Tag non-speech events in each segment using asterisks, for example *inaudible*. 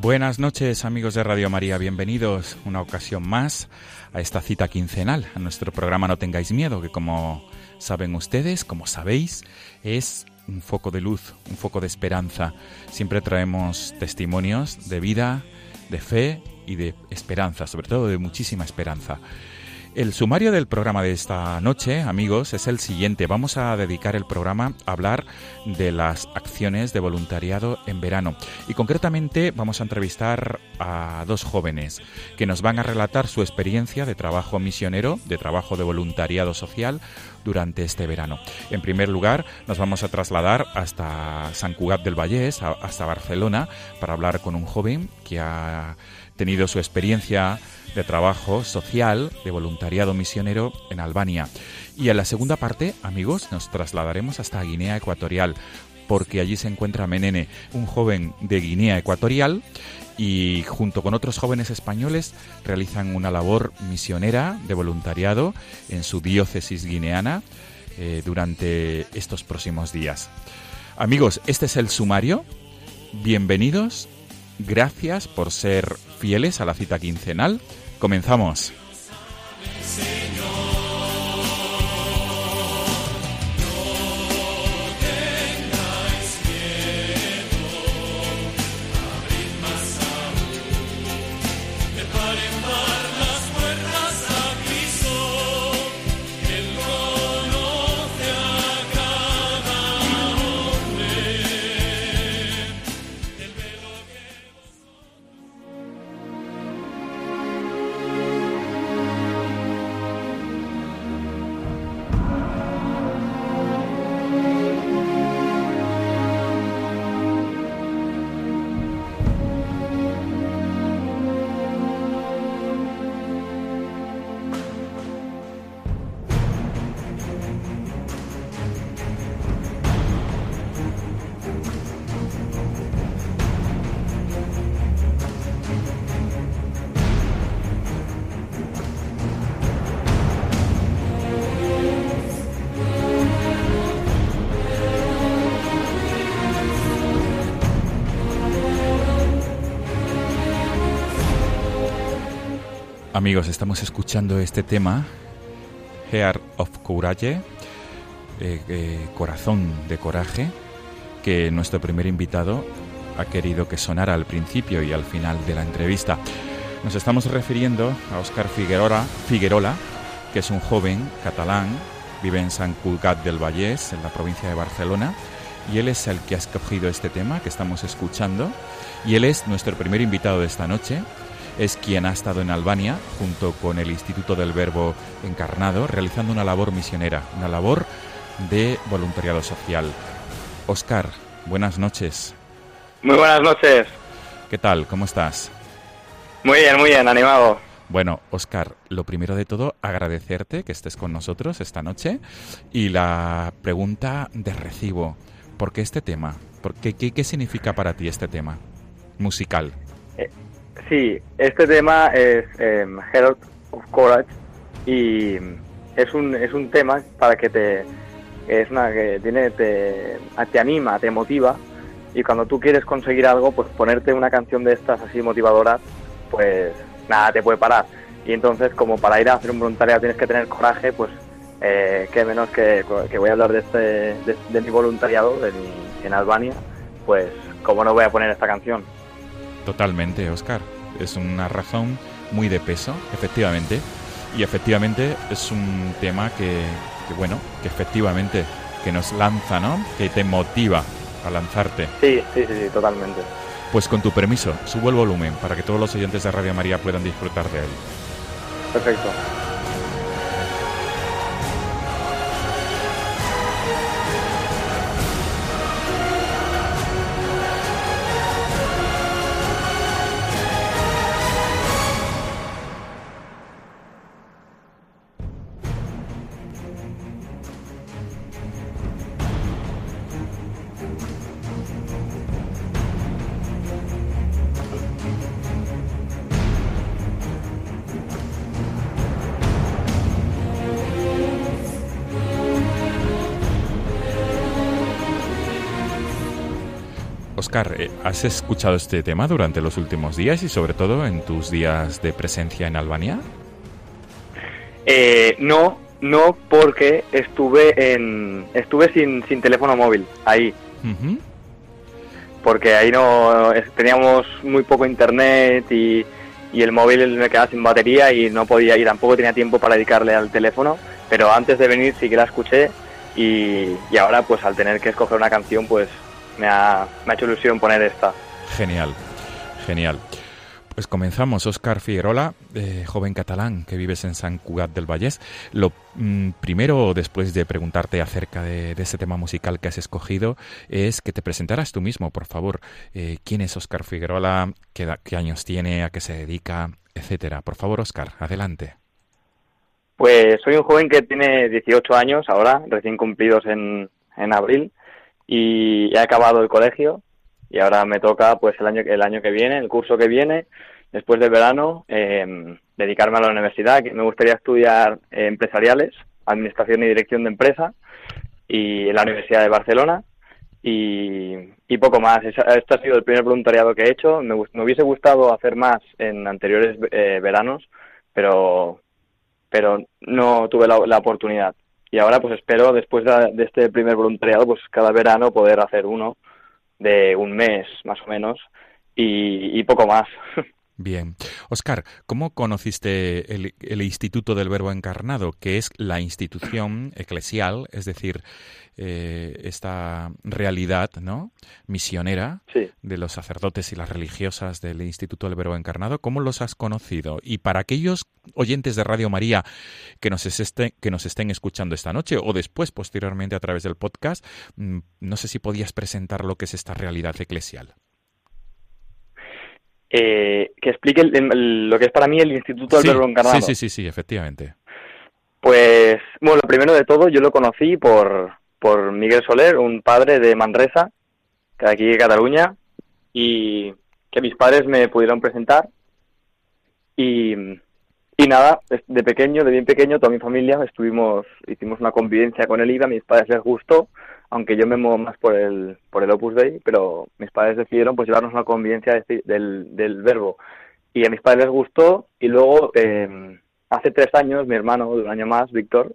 Buenas noches amigos de Radio María, bienvenidos una ocasión más a esta cita quincenal, a nuestro programa No tengáis miedo, que como saben ustedes, como sabéis, es un foco de luz, un foco de esperanza. Siempre traemos testimonios de vida, de fe y de esperanza, sobre todo de muchísima esperanza. El sumario del programa de esta noche, amigos, es el siguiente. Vamos a dedicar el programa a hablar de las acciones de voluntariado en verano. Y concretamente vamos a entrevistar a dos jóvenes que nos van a relatar su experiencia de trabajo misionero, de trabajo de voluntariado social durante este verano. En primer lugar, nos vamos a trasladar hasta San Cugat del Vallés, hasta Barcelona, para hablar con un joven que ha tenido su experiencia de trabajo social, de voluntariado misionero en Albania. Y en la segunda parte, amigos, nos trasladaremos hasta Guinea Ecuatorial, porque allí se encuentra Menene, un joven de Guinea Ecuatorial, y junto con otros jóvenes españoles realizan una labor misionera de voluntariado en su diócesis guineana eh, durante estos próximos días. Amigos, este es el sumario. Bienvenidos. Gracias por ser fieles a la cita quincenal. Comenzamos. Amigos, estamos escuchando este tema, Heart of Courage, eh, eh, Corazón de Coraje, que nuestro primer invitado ha querido que sonara al principio y al final de la entrevista. Nos estamos refiriendo a Óscar Figuerola, Figuerola, que es un joven catalán, vive en San Cugat del Vallés, en la provincia de Barcelona, y él es el que ha escogido este tema que estamos escuchando, y él es nuestro primer invitado de esta noche, es quien ha estado en Albania junto con el Instituto del Verbo Encarnado realizando una labor misionera, una labor de voluntariado social. Oscar, buenas noches. Muy buenas noches. ¿Qué tal? ¿Cómo estás? Muy bien, muy bien, animado. Bueno, Oscar, lo primero de todo, agradecerte que estés con nosotros esta noche y la pregunta de recibo. ¿Por qué este tema? ¿Por qué, qué, significa para ti este tema musical? Eh, Sí, este tema es eh, Herald of Courage y es un, es un tema para que te es una que tiene te, te anima, te motiva y cuando tú quieres conseguir algo, pues ponerte una canción de estas así motivadoras, pues nada te puede parar. y entonces como para ir a hacer un voluntariado tienes que tener coraje, pues eh, qué menos que, que, voy a hablar de, este, de, mi voluntariado de en Albania, pues como no voy a poner esta canción. Totalmente, Oscar. Es una razón muy de peso, efectivamente. Y efectivamente es un tema que, que bueno, que efectivamente que nos lanza, ¿no? Que te motiva a lanzarte. Sí, sí, sí, sí, totalmente. Pues con tu permiso, subo el volumen para que todos los oyentes de Radio María puedan disfrutar de él. Perfecto. Oscar, eh, ¿has escuchado este tema durante los últimos días y sobre todo en tus días de presencia en Albania? Eh, no, no porque estuve en estuve sin, sin teléfono móvil ahí. Porque ahí no teníamos muy poco internet y, y el móvil me quedaba sin batería y no podía y tampoco tenía tiempo para dedicarle al teléfono. Pero antes de venir sí que la escuché y, y ahora pues al tener que escoger una canción pues me ha, hecho ilusión poner esta. Genial, genial. Pues comenzamos, Óscar Figuerola, eh, joven catalán que vives en San Cugat del Vallés. Lo mm, primero, después de preguntarte acerca de, ese tema musical que has escogido, es que te presentaras tú mismo, por favor. Eh, ¿Quién es Óscar Figuerola? ¿Qué, ¿Qué, años tiene? ¿A qué se dedica? Etcétera. Por favor, Óscar, adelante. Pues soy un joven que tiene 18 años ahora, recién cumplidos en, en abril y he acabado el colegio y ahora me toca pues el año el año que viene el curso que viene después del verano em, dedicarme a la universidad me gustaría estudiar empresariales administración y dirección de empresa y en la universidad de Barcelona y, poco más. Este ha sido el primer voluntariado que he hecho. Me, hubiese gustado hacer más en anteriores eh, veranos pero pero no tuve la oportunidad y ahora pues espero después de, este primer voluntariado pues cada verano poder hacer uno de un mes más o menos y, poco más. *laughs* Bien. Oscar, ¿cómo conociste el, el, Instituto del Verbo Encarnado, que es la institución eclesial, es decir, eh, esta realidad ¿no? misionera de los sacerdotes y las religiosas del Instituto del Verbo Encarnado. ¿Cómo los has conocido? Y para aquellos oyentes de Radio María que nos, estén, que nos estén escuchando esta noche o después, posteriormente, a través del podcast, mm, no sé si podías presentar lo que es esta realidad eclesial. Eh, que explique lo que es para mí el Instituto del Verbo Encarnado. Sí, sí, sí, sí, efectivamente. Pues, bueno, lo primero de todo, yo lo conocí por, por Miguel Soler, un padre de Manresa, que de aquí de Cataluña, y que mis padres me pudieron presentar. Y, y nada, de pequeño, de bien pequeño, toda mi familia estuvimos, hicimos una convivencia con el IVA, a mis padres les gustó, aunque yo me muevo más por el, por el Opus Dei, pero mis padres decidieron pues llevarnos una convivencia del, del verbo. Y a mis padres les gustó, y luego, eh, hace tres años, mi hermano, de un año más, Víctor,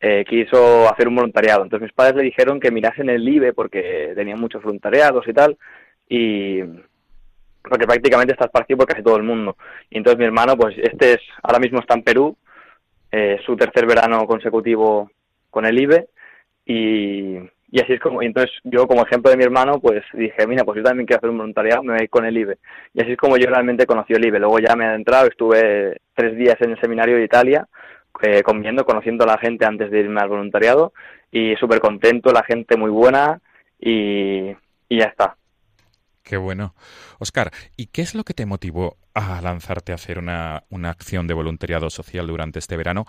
eh, quiso hacer un voluntariado. Entonces mis padres le dijeron que mirasen el IBE porque tenía muchos voluntariados y tal, y porque prácticamente está esparcido por casi todo el mundo. Y entonces mi hermano, pues este es, ahora mismo está en Perú, eh, su tercer verano consecutivo con el IBE, y, y así es como, y entonces yo como ejemplo de mi hermano, pues dije, mira, pues yo también quiero hacer un voluntariado, me voy con el IBE. Y así es como yo realmente conocí el IBE. Luego ya me he adentrado, estuve tres días en el seminario de Italia, eh, comiendo, conociendo a la gente antes de irme al voluntariado y súper contento, la gente muy buena y, y ya está. Qué bueno. Oscar, ¿y qué es lo que te motivó a lanzarte a hacer una, una acción de voluntariado social durante este verano?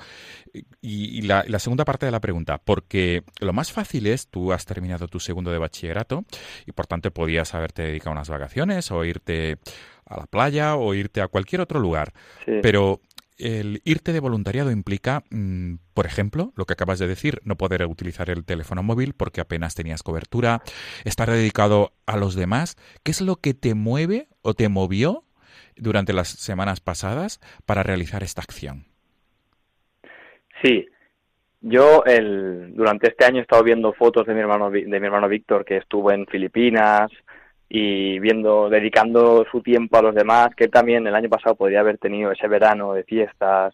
Y, la, la, segunda parte de la pregunta, porque lo más fácil es, tú has terminado tu segundo de bachillerato y por tanto podías haberte dedicado a unas vacaciones o irte a la playa o irte a cualquier otro lugar. Pero el irte de voluntariado implica, mm, por ejemplo, lo que acabas de decir, no poder utilizar el teléfono móvil porque apenas tenías cobertura, estar dedicado a los demás. ¿Qué es lo que te mueve o te movió durante las semanas pasadas para realizar esta acción. Sí, yo el, durante este año he estado viendo fotos de mi hermano de mi hermano Víctor que estuvo en Filipinas y viendo dedicando su tiempo a los demás que también el año pasado podría haber tenido ese verano de fiestas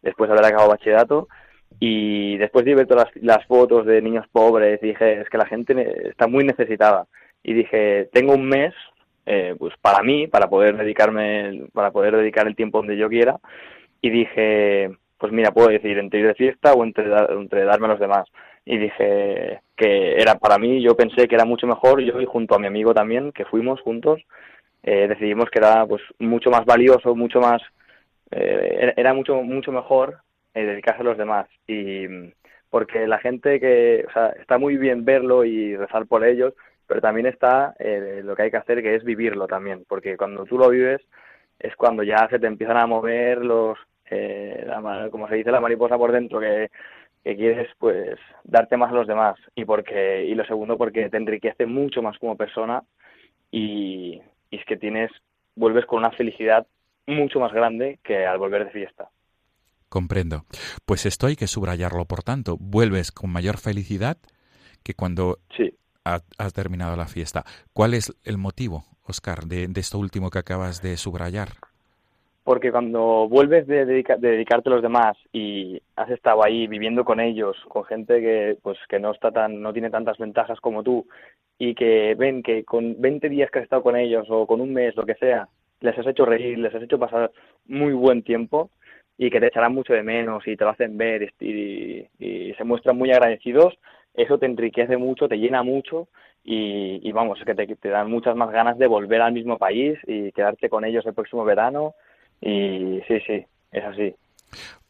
después de haber acabado bachillerato y después de ver todas las, las fotos de niños pobres dije es que la gente está muy necesitada y dije tengo un mes eh, pues para mí para poder dedicarme para poder dedicar el tiempo donde yo quiera y dije pues mira, puedo decir entre ir de fiesta o entre, entre darme a los demás. Y dije que era para mí, yo pensé que era mucho mejor, yo y junto a mi amigo también, que fuimos juntos, eh, decidimos que era pues mucho más valioso, mucho más, eh, era mucho, mucho mejor eh, dedicarse a los demás. Y porque la gente que, o sea, está muy bien verlo y rezar por ellos, pero también está lo que hay que hacer, que es vivirlo también, porque cuando tú lo vives es cuando ya se te empiezan a mover los, eh, como se dice la mariposa por dentro, que, quieres pues darte más a los demás y porque y lo segundo porque te enriquece mucho más como persona y, es que tienes vuelves con una felicidad mucho más grande que al volver de fiesta. Comprendo. Pues esto hay que subrayarlo, por tanto, vuelves con mayor felicidad que cuando sí. Has terminado la fiesta. ¿Cuál es el motivo, Oscar, de esto último que acabas de subrayar? porque cuando vuelves de, dedicarte a los demás y has estado ahí viviendo con ellos, con gente que pues que no está tan no tiene tantas ventajas como tú y que ven que con 20 días que has estado con ellos o con un mes, lo que sea, les has hecho reír, les has hecho pasar muy buen tiempo y que te echarán mucho de menos y te lo hacen ver y, se muestran muy agradecidos, eso te enriquece mucho, te llena mucho y, vamos, que te, te dan muchas más ganas de volver al mismo país y quedarte con ellos el próximo verano y sí, sí, es así.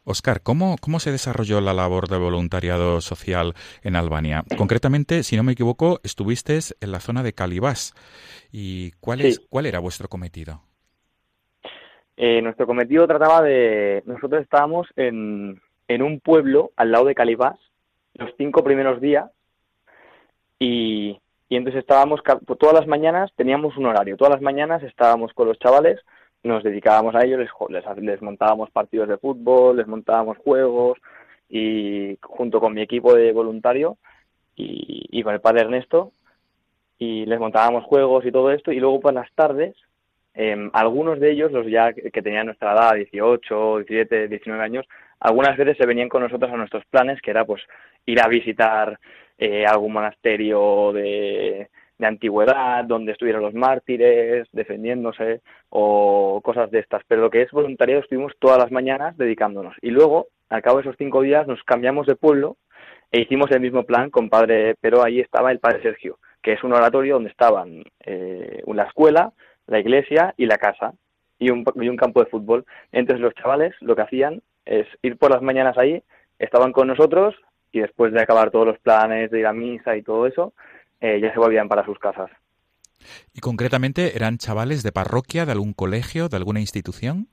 Oscar, ¿cómo, ¿cómo se desarrolló la labor de voluntariado social en Albania? Concretamente, si no me equivoco, estuviste en la zona de Calibás. ¿Y cuál, es, cuál era vuestro cometido? Eh, nuestro cometido trataba de... Nosotros estábamos en, en un pueblo al lado de Calibás los cinco primeros días y, y entonces estábamos todas las mañanas, teníamos un horario, todas las mañanas estábamos con los chavales nos dedicábamos a ellos, les, les, montábamos partidos de fútbol, les montábamos juegos y junto con mi equipo de voluntario y, con el padre Ernesto y les montábamos juegos y todo esto. Y luego por las tardes em, algunos de ellos, los ya que tenían nuestra edad, 18, 17, 19 años, algunas veces se venían con nosotros a nuestros planes, que era pues ir a visitar eh, algún monasterio de, de antigüedad, donde estuvieron los mártires defendiéndose o cosas de estas. Pero lo que es voluntariado estuvimos todas las mañanas dedicándonos. Y luego, al cabo de esos cinco días, nos cambiamos de pueblo e hicimos el mismo plan con padre, pero ahí estaba el padre Sergio, que es un oratorio donde estaban eh, la escuela, la iglesia y la casa y un, y un campo de fútbol. Entonces los chavales lo que hacían es ir por las mañanas ahí, estaban con nosotros y después de acabar todos los planes de ir a misa y todo eso, eh, ya se volvían para sus casas. ¿Y concretamente eran chavales de parroquia, de algún colegio, de alguna institución?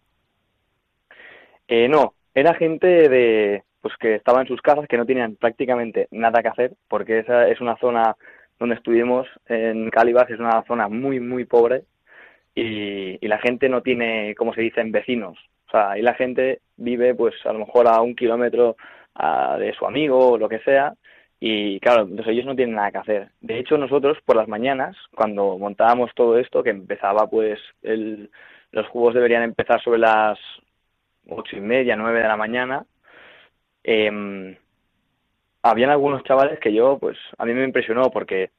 Eh, no, era gente de pues que estaba en sus casas, que no tenían prácticamente nada que hacer, porque esa es una zona donde estuvimos en Calibas, es una zona muy, muy pobre y, y la gente no tiene, como se dicen, vecinos. Sea, ahí la gente vive pues a lo mejor a un kilómetro de su amigo o lo que sea y claro, entonces ellos no tienen nada que hacer. De hecho, nosotros por las mañanas, cuando montábamos todo esto, que empezaba pues, el, los juegos deberían empezar sobre las ocho y media, nueve de la mañana, eh, habían algunos chavales que yo, pues, a mí me impresionó porque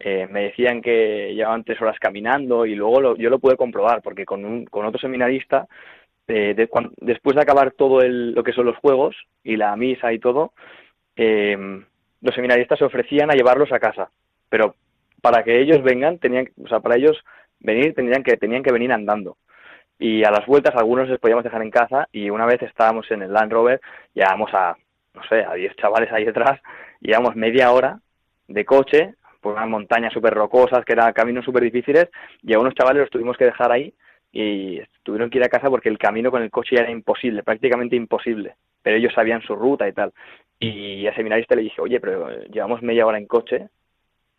eh, me decían que llevaban tres horas caminando y luego yo lo pude comprobar porque con, un, con otro seminarista, eh, después de acabar todo el, lo que son los juegos y la misa y todo, eh, los seminaristas se ofrecían a llevarlos a casa, pero para que ellos vengan, tenían, o sea, para ellos venir tenían que, tenían que venir andando. Y a las vueltas algunos les podíamos dejar en casa y una vez estábamos en el Land Rover, llevábamos a, no sé, a 10 chavales ahí detrás, y llevamos media hora de coche por unas montañas súper rocosas, que eran caminos súper difíciles, y a unos chavales los tuvimos que dejar ahí y tuvieron que ir a casa porque el camino con el coche era imposible, prácticamente imposible, pero ellos sabían su ruta y tal. Y a seminarista le dije, oye, pero llevamos media hora en coche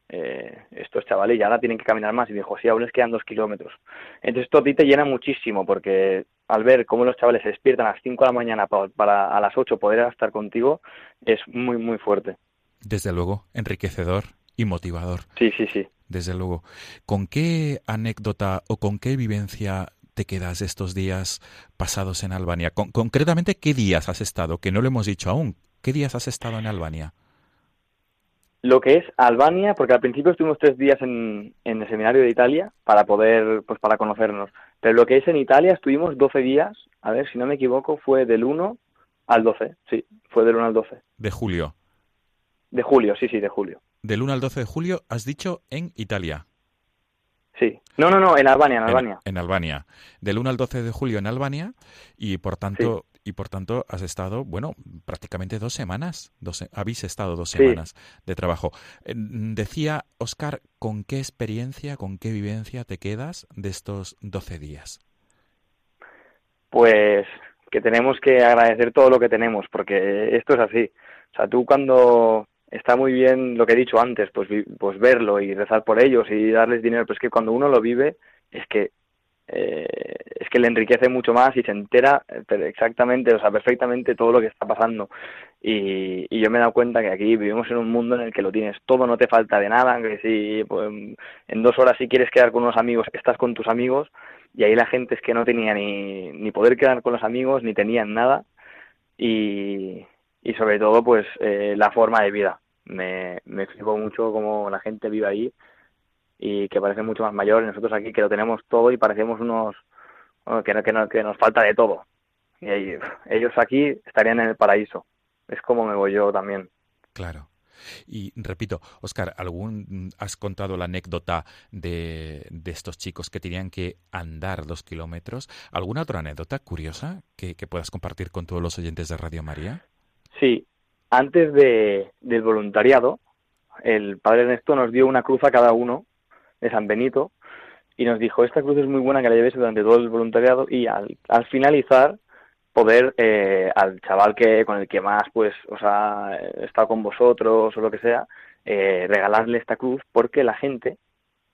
eh, estos chavales ya ahora tienen que caminar más. Y dijo, sí, aún les quedan dos kilómetros. Entonces esto a ti te llena muchísimo porque al ver cómo los chavales se despiertan a las 5 de la mañana para, para a las 8 poder estar contigo, es muy, muy fuerte. Desde luego, enriquecedor y motivador. Sí, sí, sí. Desde luego. ¿Con qué anécdota o con qué vivencia te quedas estos días pasados en Albania? concretamente, ¿qué días has estado? Que no lo hemos dicho aún. ¿Qué días has estado en Albania? Lo que es Albania, porque al principio estuvimos tres días en, en el seminario de Italia para poder, pues para conocernos. Pero lo que es en Italia estuvimos 12 días, a ver si no me equivoco, fue del 1 al 12, sí, fue del 1 al 12. De julio. De julio, sí, sí, de julio. Del 1 al 12 de julio, has dicho en Italia. Sí. No, no, no, en Albania, en Albania. En, Albania. Del 1 al 12 de julio en Albania y por tanto y por tanto has estado, bueno, prácticamente dos semanas. Dos, habéis estado dos semanas de trabajo. Decía Oscar, ¿con qué experiencia, con qué vivencia te quedas de estos 12 días? Pues que tenemos que agradecer todo lo que tenemos, porque esto es así. O sea, tú cuando está muy bien lo que he dicho antes, pues, pues verlo y rezar por ellos y darles dinero, pero es que cuando uno lo vive, es que eh, es que le enriquece mucho más y se entera eh, exactamente, o sea, perfectamente todo lo que está pasando. Y, yo me he dado cuenta que aquí vivimos en un mundo en el que lo tienes todo, no te falta de nada, que si pues, en dos horas si quieres quedar con unos amigos, estás con tus amigos, y ahí la gente es que no tenía ni, ni poder quedar con los amigos, ni tenían nada, y, y sobre todo pues eh, la forma de vida. Me, me mucho cómo la gente vive ahí y que parece mucho más mayor nosotros aquí que lo tenemos todo y parecemos unos que, que, que nos falta de todo. Y ellos aquí estarían en el paraíso. Es como me voy yo también. Claro. Y repito, Oscar, ¿algún has contado la anécdota de, de estos chicos que tenían que andar dos kilómetros? ¿Alguna otra anécdota curiosa que, que puedas compartir con todos los oyentes de Radio María? Antes de, del voluntariado, el padre Ernesto nos dio una cruz a cada uno de San Benito y nos dijo, esta cruz es muy buena que la lleves durante todo el voluntariado y al, al finalizar poder eh, al chaval que con el que más pues o sea estado con vosotros o lo que sea eh, regalarle esta cruz porque la gente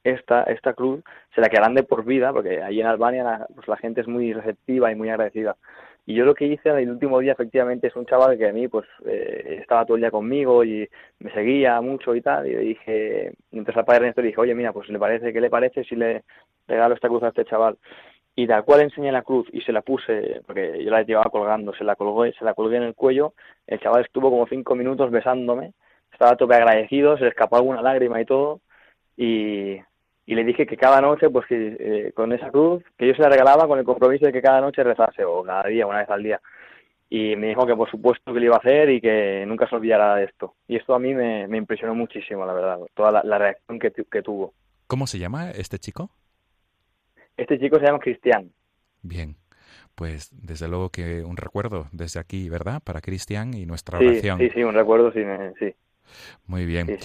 esta esta cruz se la quedarán de por vida porque allí en Albania la, pues la gente es muy receptiva y muy agradecida y yo lo que hice el último día efectivamente es un chaval que a mí pues eh, estaba todo el día conmigo y me seguía mucho y tal. Y le dije, mientras al padre le dije, oye mira, pues le parece, ¿qué le parece si le regalo esta cruz a este chaval? Y tal cual enseñé la cruz y se la puse, porque yo la llevaba colgando, se la colgué, se la colgué en el cuello, el chaval estuvo como cinco minutos besándome, estaba tope agradecido, se le escapó alguna lágrima y todo, y, y le dije que cada noche, pues que eh, con esa cruz, que yo se la regalaba con el compromiso de que cada noche rezase, o cada día, una vez al día. Y me dijo que por supuesto que lo iba a hacer y que nunca se olvidara de esto. Y esto a mí me, impresionó muchísimo, la verdad, toda la, reacción que, que tuvo. ¿Cómo se llama este chico? Este chico se llama Cristian. Bien, pues desde luego que un recuerdo desde aquí, ¿verdad? Para Cristian y nuestra sí, oración. Sí, sí, un recuerdo, sí, sí. Muy bien.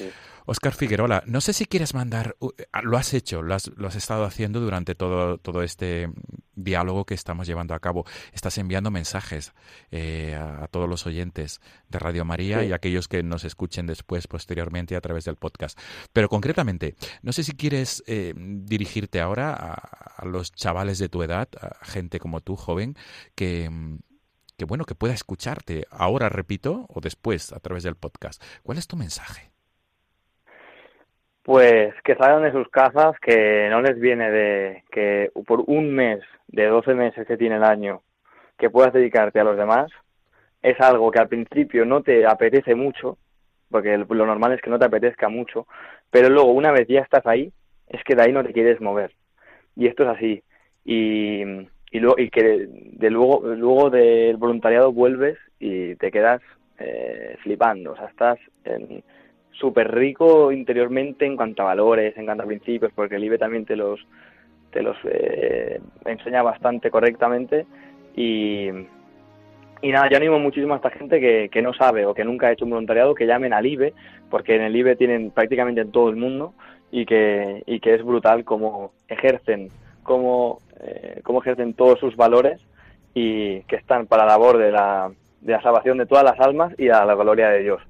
Oscar Figueroa, no sé si quieres mandar, ah, lo has hecho, lo has, lo has, estado haciendo durante todo, todo este diálogo que estamos llevando a cabo. Estás enviando mensajes eh, a, todos los oyentes de Radio María y a aquellos que nos escuchen después, posteriormente, a través del podcast. Pero concretamente, no sé si quieres eh, dirigirte ahora a, a, los chavales de tu edad, a gente como tú, joven, que que bueno, que pueda escucharte ahora, repito, o después a través del podcast. ¿Cuál es tu mensaje? Pues que salgan de sus casas, que no les viene de que por un mes, de 12 meses que tiene el año, que puedas dedicarte a los demás, es algo que al principio no te apetece mucho, porque lo normal es que no te apetezca mucho, pero luego una vez ya estás ahí, es que de ahí no te quieres mover. Y esto es así. Y, y, luego, y que de, luego, luego del voluntariado vuelves y te quedas eh, flipando, o sea, estás súper rico interiormente en cuanto a valores, en cuanto a principios, porque el IBE también te los, te los eh, enseña bastante correctamente. Y, y nada, yo animo muchísimo a esta gente que, que no sabe o que nunca ha hecho un voluntariado que llamen al IBE, porque en el IBE tienen prácticamente en todo el mundo y que, y que es brutal cómo ejercen, cómo eh, cómo ejercen todos sus valores y que están para la labor de la, de la salvación de todas las almas y a la gloria de Dios.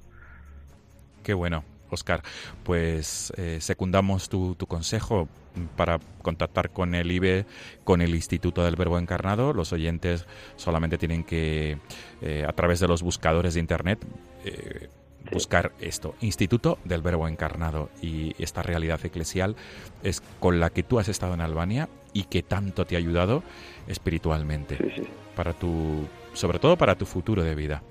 Qué bueno, Oscar, pues eh, secundamos tu, tu, consejo para contactar con el IBE, con el Instituto del Verbo Encarnado. Los oyentes solamente tienen que, eh, a través de los buscadores de Internet, eh, buscar esto, Instituto del Verbo Encarnado. Y esta realidad eclesial es con la que tú has estado en Albania y que tanto te ha ayudado espiritualmente. Para tu, sobre todo para tu futuro de vida.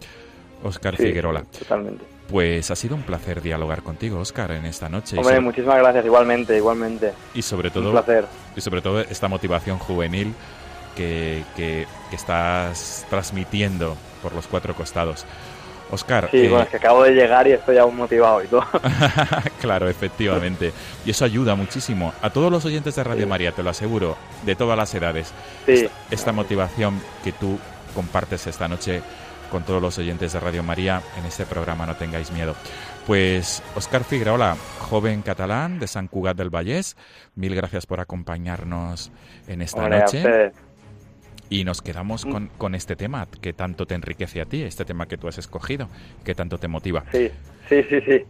Oscar Figuerola. Totalmente. Pues ha sido un placer dialogar contigo, Oscar, en esta noche. Hombre, muchísimas gracias, igualmente, igualmente. Y sobre todo, un placer. Y sobre todo esta motivación juvenil que, que, que estás transmitiendo por los cuatro costados. Oscar. Sí, eh, bueno, es que acabo de llegar y estoy aún motivado y todo. *laughs* claro, efectivamente. Y eso ayuda muchísimo. A todos los oyentes de Radio Sí. María, te lo aseguro, de todas las edades, Sí. esta, motivación que tú compartes esta noche con todos los oyentes de Radio María en este programa No tengáis miedo. Pues Oscar Figuerola, joven catalán de San Cugat del Vallés, mil gracias por acompañarnos en esta Hombre, a noche. Y nos quedamos con, con este tema que tanto te enriquece a ti, este tema que tú has escogido, que tanto te motiva. Sí, sí, sí, sí.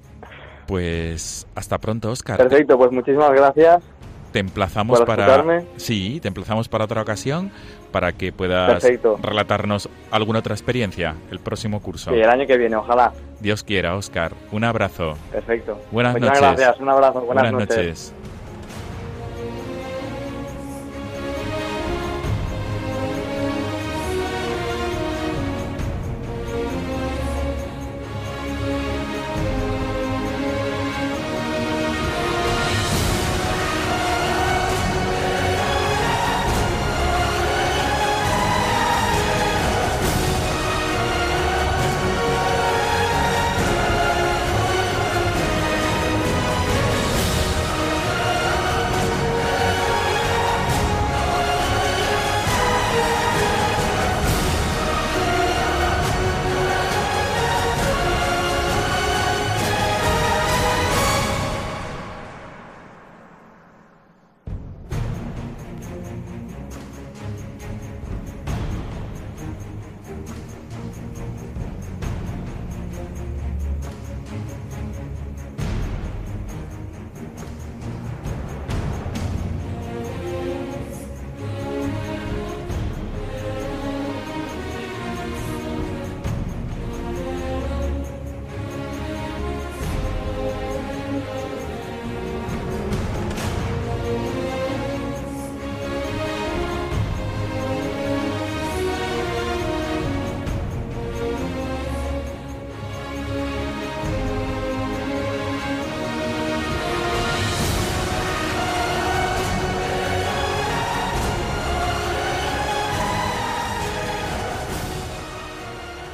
Pues hasta pronto, Oscar. Perfecto, pues muchísimas gracias. Te emplazamos ¿Por para escucharme? sí, te emplazamos para otra ocasión para que puedas Perfecto. relatarnos alguna otra experiencia el próximo curso. Sí, el año que viene, ojalá. Dios quiera, Oscar. Un abrazo. Perfecto. Buenas Muchas noches. gracias, un abrazo, buenas, noches. noches.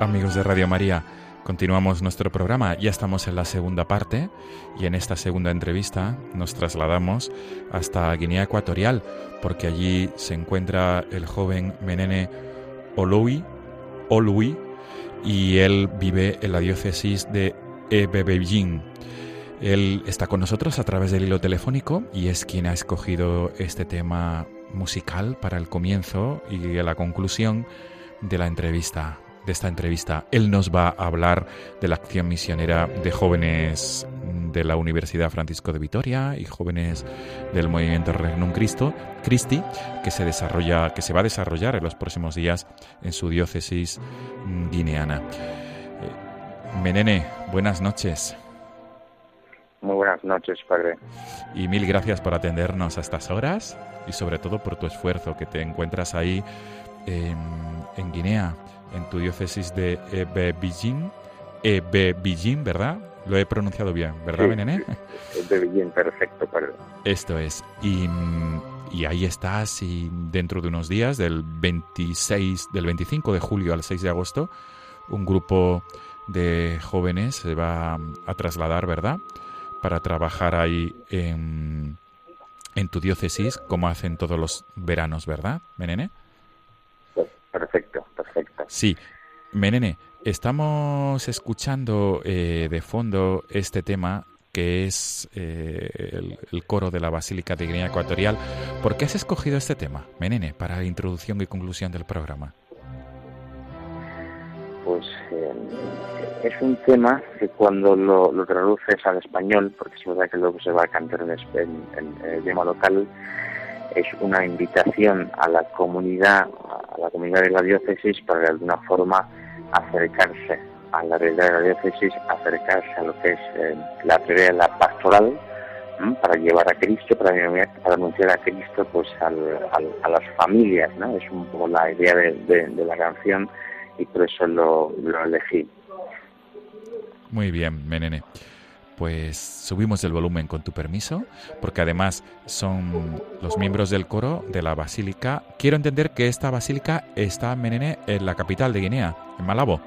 Amigos de Radio María, continuamos nuestro programa. Ya estamos en la segunda parte y en esta segunda entrevista nos trasladamos hasta Guinea Ecuatorial porque allí se encuentra el joven Menene Oloui, Olui y él vive en la diócesis de Ebebeyín. Él está con nosotros a través del hilo telefónico y es quien ha escogido este tema musical para el comienzo y la conclusión de la entrevista. De esta entrevista. Él nos va a hablar de la acción misionera de jóvenes de la Universidad Francisco de Vitoria y jóvenes del movimiento Regnum Cristo, Christi, que se desarrolla, que se va a desarrollar en los próximos días en su diócesis guineana. Eh, Menene, buenas noches. Muy buenas noches, padre. Y mil gracias por atendernos a estas horas y sobre todo por tu esfuerzo que te encuentras ahí en, en Guinea, en tu diócesis de Ebebijin, Ebebijin, ¿verdad? Lo he pronunciado bien, ¿verdad, sí, Ebebijin, perfecto, padre. Esto es. Y, y ahí estás y dentro de unos días, del 26, del 25 de julio al 6 de agosto, un grupo de jóvenes se va a trasladar, ¿verdad? Para trabajar ahí en, en tu diócesis, como hacen todos los veranos, ¿verdad, Menene? Perfecto, perfecto. Sí, Menene, estamos escuchando eh, de fondo este tema que es eh, el, el, coro de la Basílica de Guinea Ecuatorial. ¿Por qué has escogido este tema, Menene, para la introducción y conclusión del programa? Pues eh, es un tema que cuando lo, lo, traduces al español, porque es verdad que luego se va a cantar en, en, en el idioma local, es una invitación a la comunidad, a la comunidad de la diócesis para de alguna forma acercarse a la realidad de la diócesis, acercarse a lo que es eh, la teoría de la pastoral, para llevar a Cristo, para, anunciar a Cristo pues al, a las familias, ¿no? Es un poco la idea de, de, de la canción y por eso lo, lo elegí. Muy bien, Menene pues subimos el volumen con tu permiso, porque además son los miembros del coro de la basílica. Quiero entender que esta basílica está, Menene, en la capital de Guinea, en Malabo.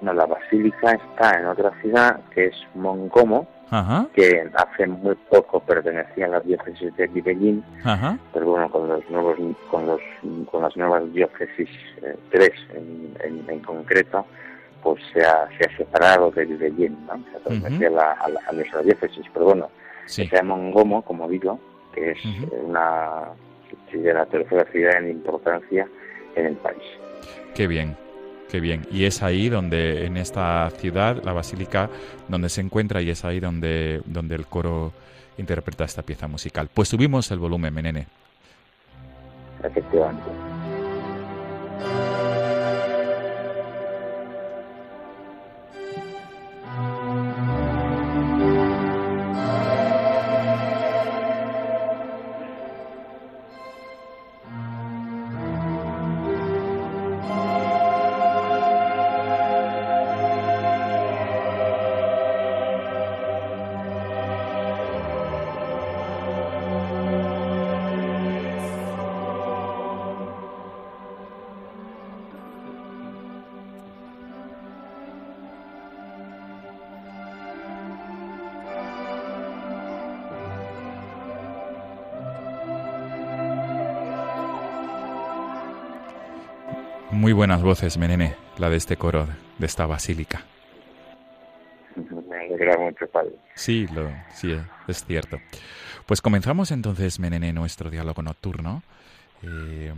No, la basílica está en otra ciudad que es Mongomo, Ajá. que hace muy poco pertenecía a la diócesis de Medellín, Ajá. pero bueno, con los nuevos, con los, con las nuevas diócesis eh, tres en, en, en concreto, pues se ha, se ha separado de Medellín, ¿no? Se pertenece uh -huh. a, la, a, la, a, nuestra diócesis, pero bueno, sí. está en Mongomo, como digo, que es uh -huh. una de la tercera ciudad en importancia en el país. Qué bien, qué bien. Y es ahí donde, en esta ciudad, la basílica, donde se encuentra y es ahí donde, donde el coro interpreta esta pieza musical. Pues subimos el volumen, Menene. Efectivamente. Muy buenas voces, Menene, la de este coro, de esta basílica. Me alegra mucho, padre. Sí, lo, sí, es cierto. Pues comenzamos entonces, Menene, nuestro diálogo nocturno. Eh,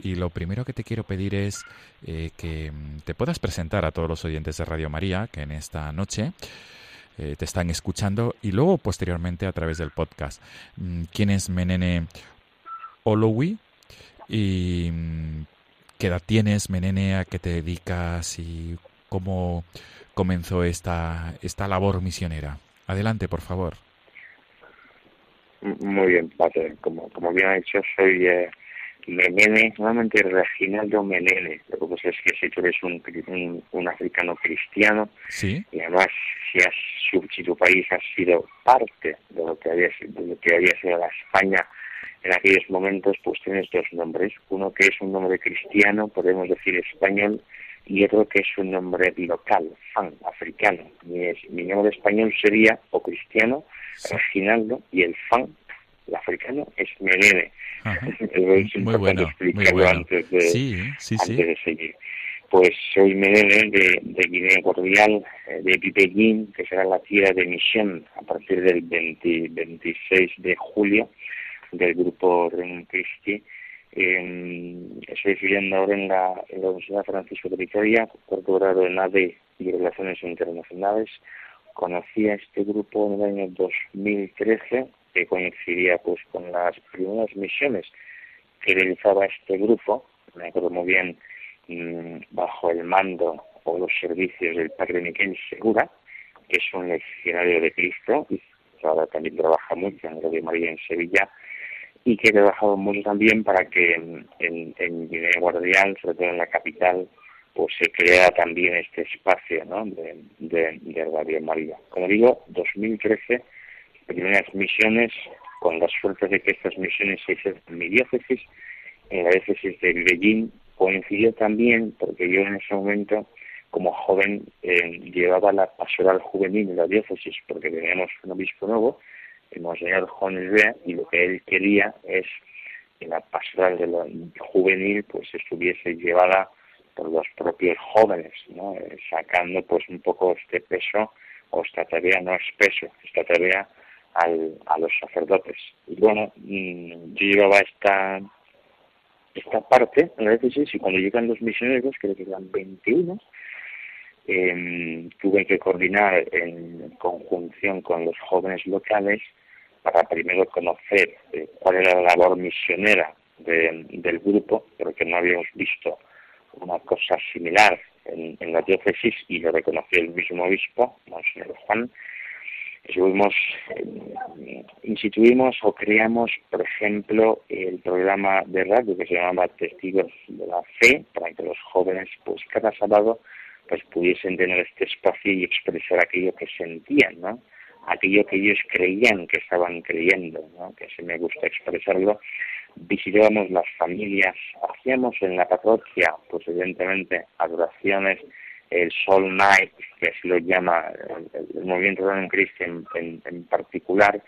y lo primero que te quiero pedir es eh, que te puedas presentar a todos los oyentes de Radio María que en esta noche eh, te están escuchando y luego posteriormente a través del podcast. ¿Quién es Menene Olowi? Y ¿Qué edad tienes, Menene? ¿A qué te dedicas? ¿Y cómo comenzó esta, esta labor misionera? Adelante, por favor. Muy bien, padre. Como, como bien ha dicho, soy eh, Menene, nuevamente Reginaldo Menene. Lo que pasa es que si tú eres un, un, un africano cristiano, ¿Sí? y además si, has, si tu país ha sido parte de lo que había, de lo que había sido la España en aquellos momentos pues tienes dos nombres, uno que es un nombre cristiano, podemos decir español, y otro que es un nombre local, fan, africano. Mi, mi nombre español sería o cristiano, sí. Reginaldo, y el fan, el africano, es Menene. es *laughs* muy bueno, muy bueno. Antes de, sí, sí, antes sí. de seguir. Pues soy Menene de, de Guinea Ecuatorial, de Pipellín, que será la tierra de misión a partir del 20, 26 de julio del grupo Renan Christi estoy estudiando ahora en la, Universidad Francisco de Vitoria, cuarto grado en ADE y Relaciones Internacionales. Conocí este grupo en el año 2013, que coincidía pues con las primeras misiones que realizaba este grupo, me acuerdo muy bien, mm, bajo el mando o los servicios del Padre Miguel Segura, que es un legionario de Cristo, y ahora también trabaja mucho en Radio María en Sevilla, y que he trabajado mucho también para que en, en Guinea Guardián, sobre todo en la capital, pues se crea también este espacio ¿no? de, de, Radio María. Como digo, 2013, primeras misiones, con la suerte de que estas misiones se hicieron en mi diócesis, en la diócesis de Beijing, coincidió también porque yo en ese momento como joven eh, llevaba la pastoral juvenil en la diócesis porque teníamos un obispo nuevo el Monseñor Juan Elvea, y lo que él quería es que la pastoral de la juvenil pues estuviese llevada por los propios jóvenes, ¿no? Eh, sacando pues un poco este peso o esta tarea, no es peso, esta tarea al, a los sacerdotes. Y bueno, mm, yo llevaba esta esta parte la y cuando llegan los misioneros, creo que eran 21, eh, tuve que coordinar en conjunción con los jóvenes locales para primero conocer eh, cuál era la labor misionera del grupo, porque no habíamos visto una cosa similar en, la diócesis y lo reconoció el mismo obispo, Monseñor Juan. Estuvimos, eh, instituimos o creamos, por ejemplo, el programa de radio que se llamaba Testigos de la Fe, para que los jóvenes, pues cada sábado, pues pudiesen tener este espacio y expresar aquello que sentían, ¿no? aquello que ellos creían que estaban creyendo, ¿no? que se me gusta expresarlo, visitábamos las familias, hacíamos en la parroquia, pues evidentemente, adoraciones, el Soul Night, que así lo llama el, movimiento de Christian en, en, particular,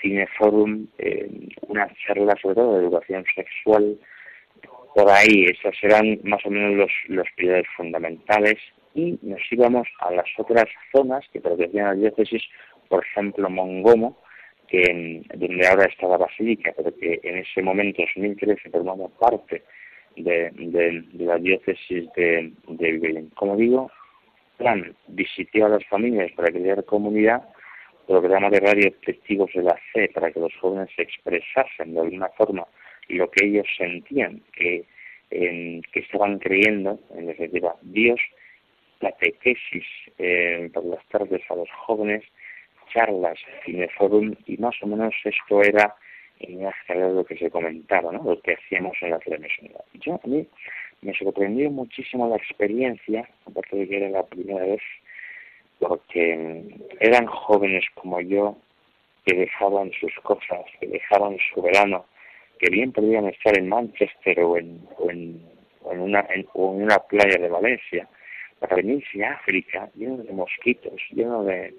Cineforum, eh, una charla sobre todo de educación sexual, por ahí, esos eran más o menos los, los pilares fundamentales y nos íbamos a las otras zonas que pertenecían a la diócesis por ejemplo, Mongomo, que donde ahora está la basílica, pero que en ese momento, 2013, formaba parte de, la diócesis de, de Como digo, plan, visité a las familias para crear comunidad, programa de radio Testigos de la Fe para que los jóvenes se expresasen de alguna forma lo que ellos sentían que estaban creyendo, en definitiva, Dios, la eh, por las tardes a los jóvenes, charlas, cineforum, y más o menos esto era en lo que se comentaba, ¿no? lo que hacíamos en la televisión. Yo, a mí me sorprendió muchísimo la experiencia, aparte de que era la primera vez, porque eran jóvenes como yo que dejaban sus cosas, que dejaban su verano, que bien podían estar en Manchester o en, en, una, en, o en una playa de Valencia, para venirse a África lleno de mosquitos, lleno de,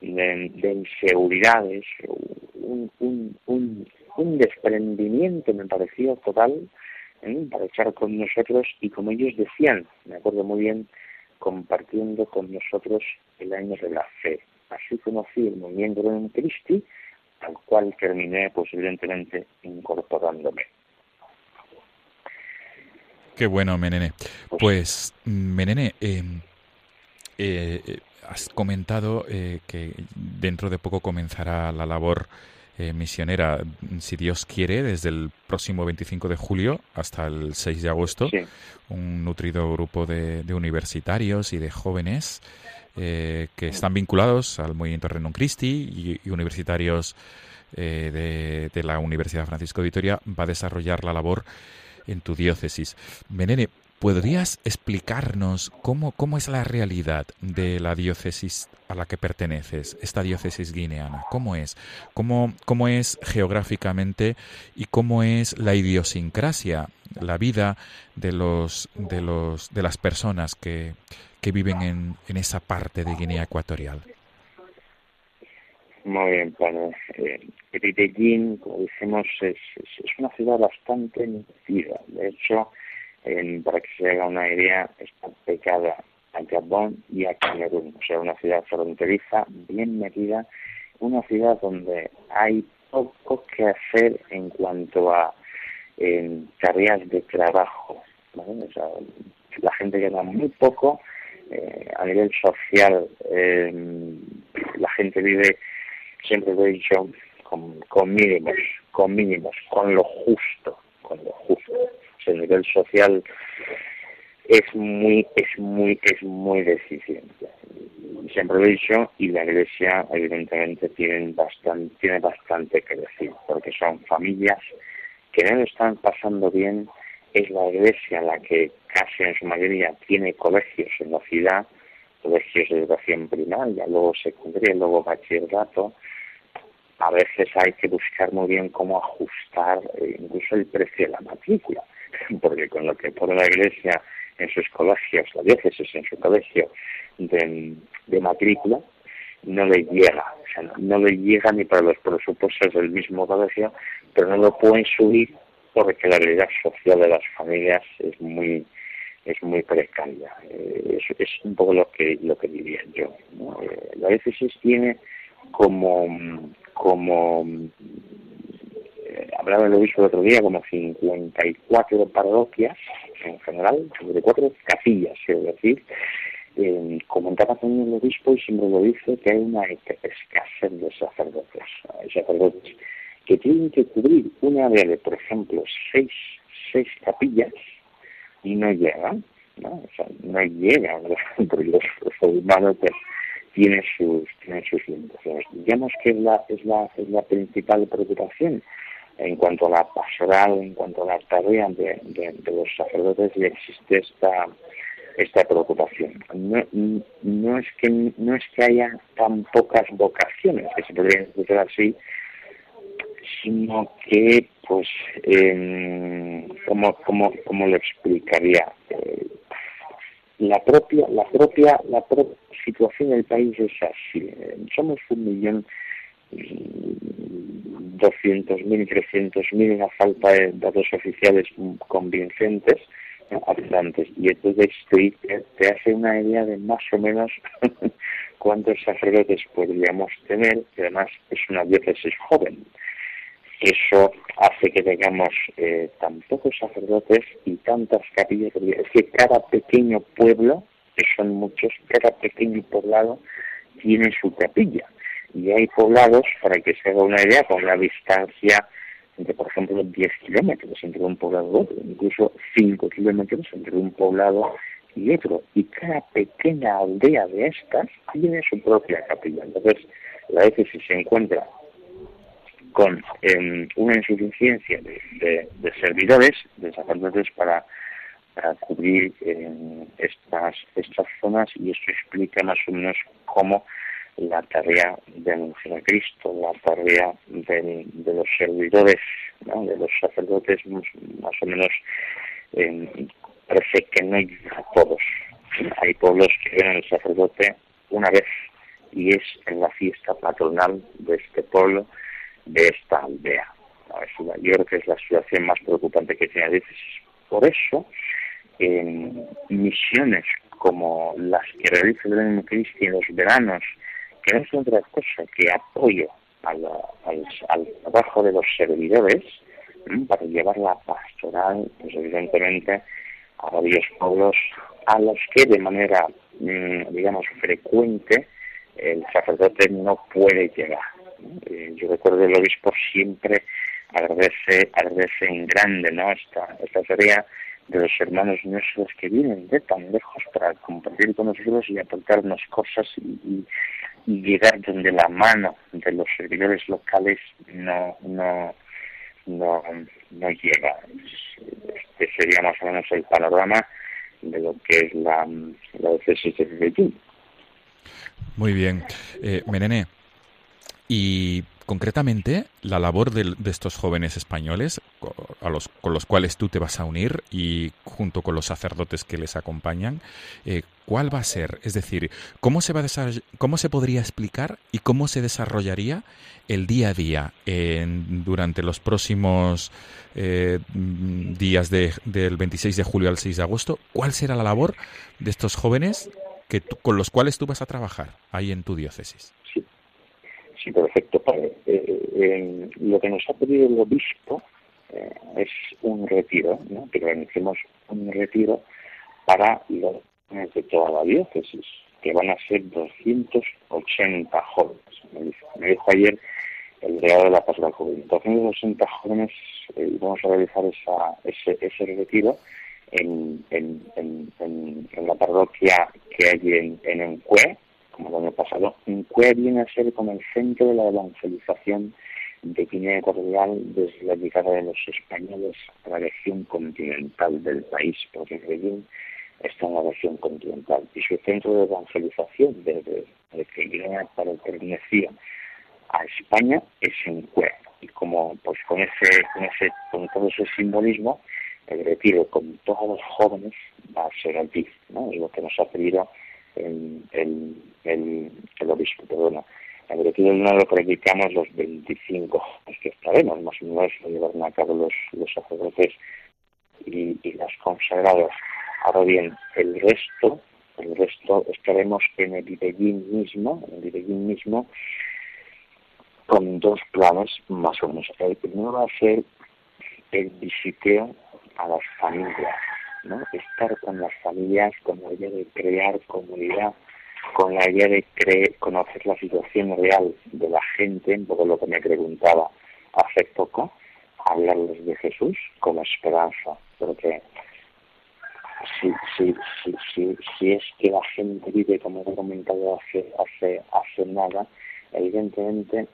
de, inseguridades, un, desprendimiento me pareció total ¿eh? para echar con nosotros y como ellos decían, me acuerdo muy bien, compartiendo con nosotros el año de la fe. Así conocí el movimiento de Cristi, al cual terminé, pues evidentemente, incorporándome. Qué bueno, Menene. Pues, pues Menene, eh, eh, has comentado eh, que dentro de poco comenzará la labor eh, misionera, si Dios quiere, desde el próximo 25 de julio hasta el 6 de agosto, un nutrido grupo de, universitarios y de jóvenes eh, que están vinculados al movimiento Renum Christi y, universitarios de, de, la Universidad Francisco de Vitoria. Va a desarrollar la labor en tu diócesis. Menene, ¿Podrías explicarnos cómo, cómo es la realidad de la diócesis a la que perteneces, esta diócesis guineana? ¿Cómo es? ¿Cómo, cómo es geográficamente y cómo es la idiosincrasia, la vida de, los, de, los, de las personas que, que viven en, en esa parte de Guinea Ecuatorial? Muy bien, bueno, eh, como decimos, es, es, una ciudad bastante nutrida. De hecho, para que se haga una idea, está pegada a Gabón y a Camerún, o sea, una ciudad fronteriza bien metida, una ciudad donde hay poco que hacer en cuanto a en tareas de trabajo. la gente gana muy poco, eh, a nivel social em, la gente vive, siempre lo he dicho, con, con mínimos, con mínimos, con lo justo, con lo justo. a nivel social es muy, es muy, es muy deficiente. Siempre lo he dicho, y la iglesia evidentemente tiene bastante, tiene bastante que decir, porque son familias que no están pasando bien, es la iglesia la que casi en su mayoría tiene colegios en la ciudad, colegios de educación primaria, luego secundaria, luego bachillerato. A veces hay que buscar muy bien cómo ajustar eh, incluso el precio de la matrícula, *laughs* porque con lo que pone la iglesia en sus colegios, la diócesis en su colegio de, matrícula, no le llega, o sea, no, le llega ni para los presupuestos del mismo colegio, pero no lo pueden subir porque la realidad social de las familias es muy es muy precaria. Eh, es, un poco lo que lo que diría yo. Eh, la diócesis tiene como como eh, hablaba el obispo el otro día, como 54 parroquias en general, 54 capillas, quiero decir. Comentaba también el obispo y siempre lo dice que hay una escasez de sacerdotes. Sacerdotes que tienen que cubrir una área de, por ejemplo, seis, seis capillas y no llegan, ¿no? O sea, no llegan, *laughs* porque los, los pues, tienen sus, tienen sus limitaciones. Digamos que es la, es la, es la principal preocupación en cuanto a la pastoral, en cuanto a la tarea de, de, los sacerdotes, y existe esta esta preocupación. No, no es que no es que haya tan pocas vocaciones, que se podrían decir así, sino que, pues, eh, como, como, como lo explicaría, eh, la propia, la propia, la propia situación del país es así. Somos un millón doscientos mil, trescientos mil a falta de datos oficiales convincentes habitantes y entonces te, te hace una idea de más o menos *laughs* cuántos sacerdotes podríamos tener y además es una diócesis joven eso hace que tengamos eh, tan pocos sacerdotes y tantas capillas es que cada pequeño pueblo que son muchos cada pequeño poblado tiene su capilla y hay poblados, para que se haga una idea, con una distancia de, por ejemplo, 10 kilómetros entre un poblado y otro, incluso 5 kilómetros entre un poblado y otro. Y cada pequeña aldea de estas tiene su propia capilla. Entonces, la si se encuentra con em, una insuficiencia de, servidores, de sacerdotes para, cubrir em, estas, estas zonas y esto explica más o menos cómo la tarea de anunciar Cristo, la tarea de, los servidores, de los sacerdotes, más o menos eh, parece que no hay a todos. Hay pueblos que ven al sacerdote una vez y es en la fiesta patronal de este pueblo, de esta aldea. Yo creo que es la situación más preocupante que tiene. Por eso, misiones como las que realiza el Cristo en los veranos, que no es otra cosa que apoyo al, al, trabajo de los servidores para llevar la pastoral, pues evidentemente, a varios pueblos a los que de manera, mm, digamos, frecuente el sacerdote no puede llegar. Eh, yo recuerdo el obispo siempre agradece, agradece en grande ¿no? esta, esta tarea de los hermanos nuestros que vienen de tan lejos para compartir con nosotros y aportarnos cosas y, llegar donde la mano de los servidores locales no, no, no, no llega. Este sería más o menos el panorama de lo que es la, la diócesis de Beijing. Muy bien. Eh, y concretamente la labor de, estos jóvenes españoles a los, con los cuales tú te vas a unir y junto con los sacerdotes que les acompañan, eh, ¿cuál va a ser? Es decir, ¿cómo se, va a ¿cómo se podría explicar y cómo se desarrollaría el día a día en, durante los próximos eh, días del 26 de julio al 6 de agosto? ¿Cuál será la labor de estos jóvenes que con los cuales tú vas a trabajar ahí en tu diócesis? Sí, perfecto. Eh, eh, lo que nos ha pedido el obispo eh, es un retiro, ¿no? que organicemos un retiro para los de toda la diócesis, que van a ser 280 jóvenes. Me dijo, ayer el delegado de la Paz de la Juventud. 280 jóvenes eh, vamos a realizar esa, ese, ese retiro en, en, en, en, la parroquia que hay en, en Encue, como el año pasado. Encue viene a ser como el centro de la evangelización de Guinea Ecuatorial desde la llegada de los españoles a la región continental del país, porque Medellín está en la región continental y su centro de evangelización desde, que Guinea pertenecía a España es en Cue y como pues con ese con ese con todo ese simbolismo el retiro con todos los jóvenes va a ser allí ¿no? y lo que nos ha pedido el, el, el, el obispo perdona. El retiro no lo predicamos los 25 jóvenes que estaremos más o menos lo llevarán a cabo los, los sacerdotes y, y las consagradas Ahora bien, el resto, el resto estaremos en el Ibellín mismo, en el Ibellín mismo, con dos planes más o menos. El primero va a ser el visiteo a las familias, ¿no? estar con las familias con la idea de crear comunidad, con la idea de creer, conocer la situación real de la gente, un poco lo que me preguntaba hace poco, hablarles de Jesús como esperanza, porque si, si, si, si, si es que la gente vive, como he comentado hace, hace, hace nada, evidentemente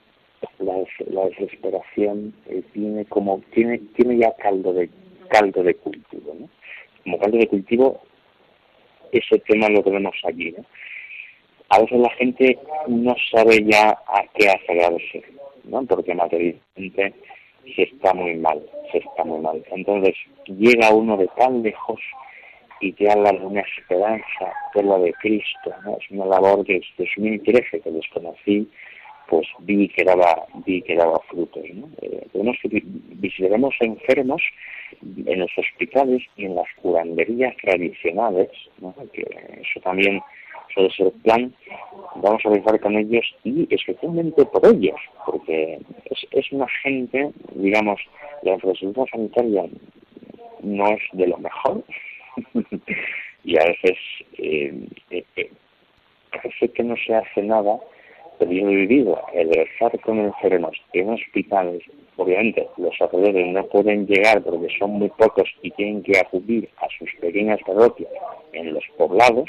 la, la desesperación eh, tiene como tiene tiene ya caldo de caldo de cultivo ¿no? Como caldo de cultivo ese tema lo tenemos allí a veces la gente no sabe ya a qué aferrarse ¿no? porque materialmente se está muy mal se está muy mal entonces llega uno de tan lejos y te habla de una esperanza que es la de Cristo. ¿no? Es una labor que desde 2013 que desconocí, pues vi que daba, vi que daba frutos. ¿no? Eh, visitaremos enfermos en los hospitales y en las curanderías tradicionales, ¿no? que eso también suele ser plan, vamos a rezar con ellos y especialmente por ellos, porque es, es una gente, digamos, la infraestructura sanitaria no es de lo mejor, *laughs* y a veces eh, eh, eh, parece que no se hace nada, he vivido el rezar con enfermos en hospitales. Obviamente los sacerdotes no pueden llegar porque son muy pocos y tienen que acudir a sus pequeñas parroquias en los poblados.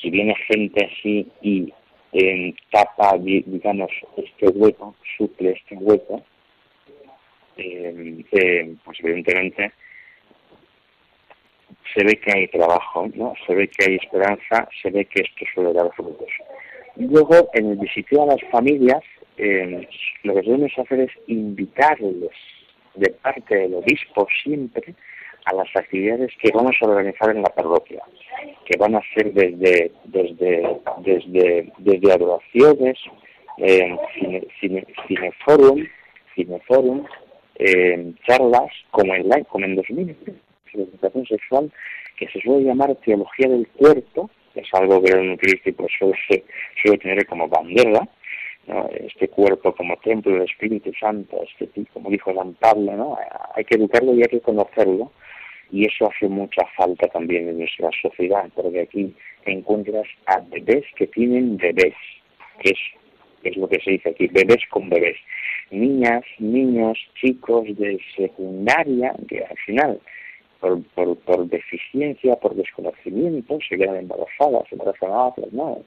Si viene gente así y eh, tapa, digamos, este hueco, suple este hueco, eh, pues evidentemente se ve que hay trabajo, ¿no? se ve que hay esperanza, se ve que esto suele dar frutos. Luego, en el visiteo a las familias, eh, lo que debemos hacer es invitarles de parte del obispo siempre a las actividades que vamos a organizar en la parroquia, que van a ser desde desde desde desde adoraciones, eh, cine, cine, cineforum, cineforum, eh, charlas como en como en 2020 de educación sexual que se suele llamar teología del cuerpo, es algo que el crístico suele, suele tener como bandera, ¿no? este cuerpo como templo del Espíritu Santo, este como dijo San Pablo, ¿no? hay que educarlo y hay que conocerlo, y eso hace mucha falta también en nuestra sociedad, porque aquí encuentras a bebés que tienen bebés, que es, es lo que se dice aquí, bebés con bebés, niñas, niños, chicos de secundaria, que al final por, por, por deficiencia, por desconocimiento, se quedan embarazadas, embarazadas, ¿no?